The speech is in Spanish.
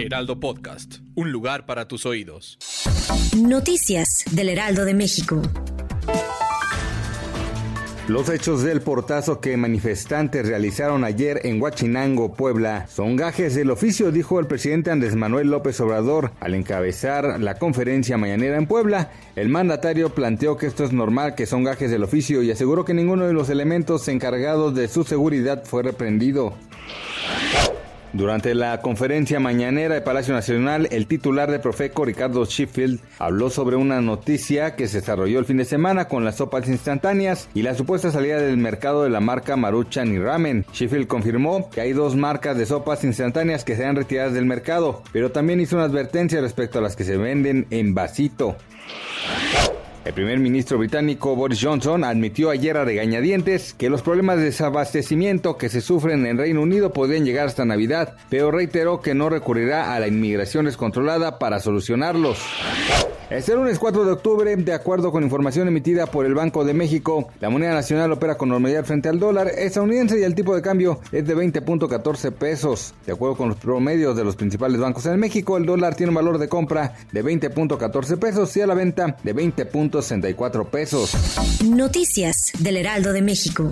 Heraldo Podcast, un lugar para tus oídos. Noticias del Heraldo de México. Los hechos del portazo que manifestantes realizaron ayer en Huachinango, Puebla, son gajes del oficio, dijo el presidente Andrés Manuel López Obrador al encabezar la conferencia mañanera en Puebla. El mandatario planteó que esto es normal, que son gajes del oficio y aseguró que ninguno de los elementos encargados de su seguridad fue reprendido. Durante la conferencia mañanera de Palacio Nacional, el titular de Profeco, Ricardo Sheffield, habló sobre una noticia que se desarrolló el fin de semana con las sopas instantáneas y la supuesta salida del mercado de la marca Maruchan y Ramen. Sheffield confirmó que hay dos marcas de sopas instantáneas que sean retiradas del mercado, pero también hizo una advertencia respecto a las que se venden en vasito. El primer ministro británico Boris Johnson admitió ayer a regañadientes que los problemas de desabastecimiento que se sufren en Reino Unido podrían llegar hasta Navidad, pero reiteró que no recurrirá a la inmigración descontrolada para solucionarlos. Este lunes 4 de octubre, de acuerdo con información emitida por el Banco de México, la moneda nacional opera con normalidad frente al dólar estadounidense y el tipo de cambio es de 20.14 pesos. De acuerdo con los promedios de los principales bancos en México, el dólar tiene un valor de compra de 20.14 pesos y a la venta de 20.64 pesos. Noticias del Heraldo de México.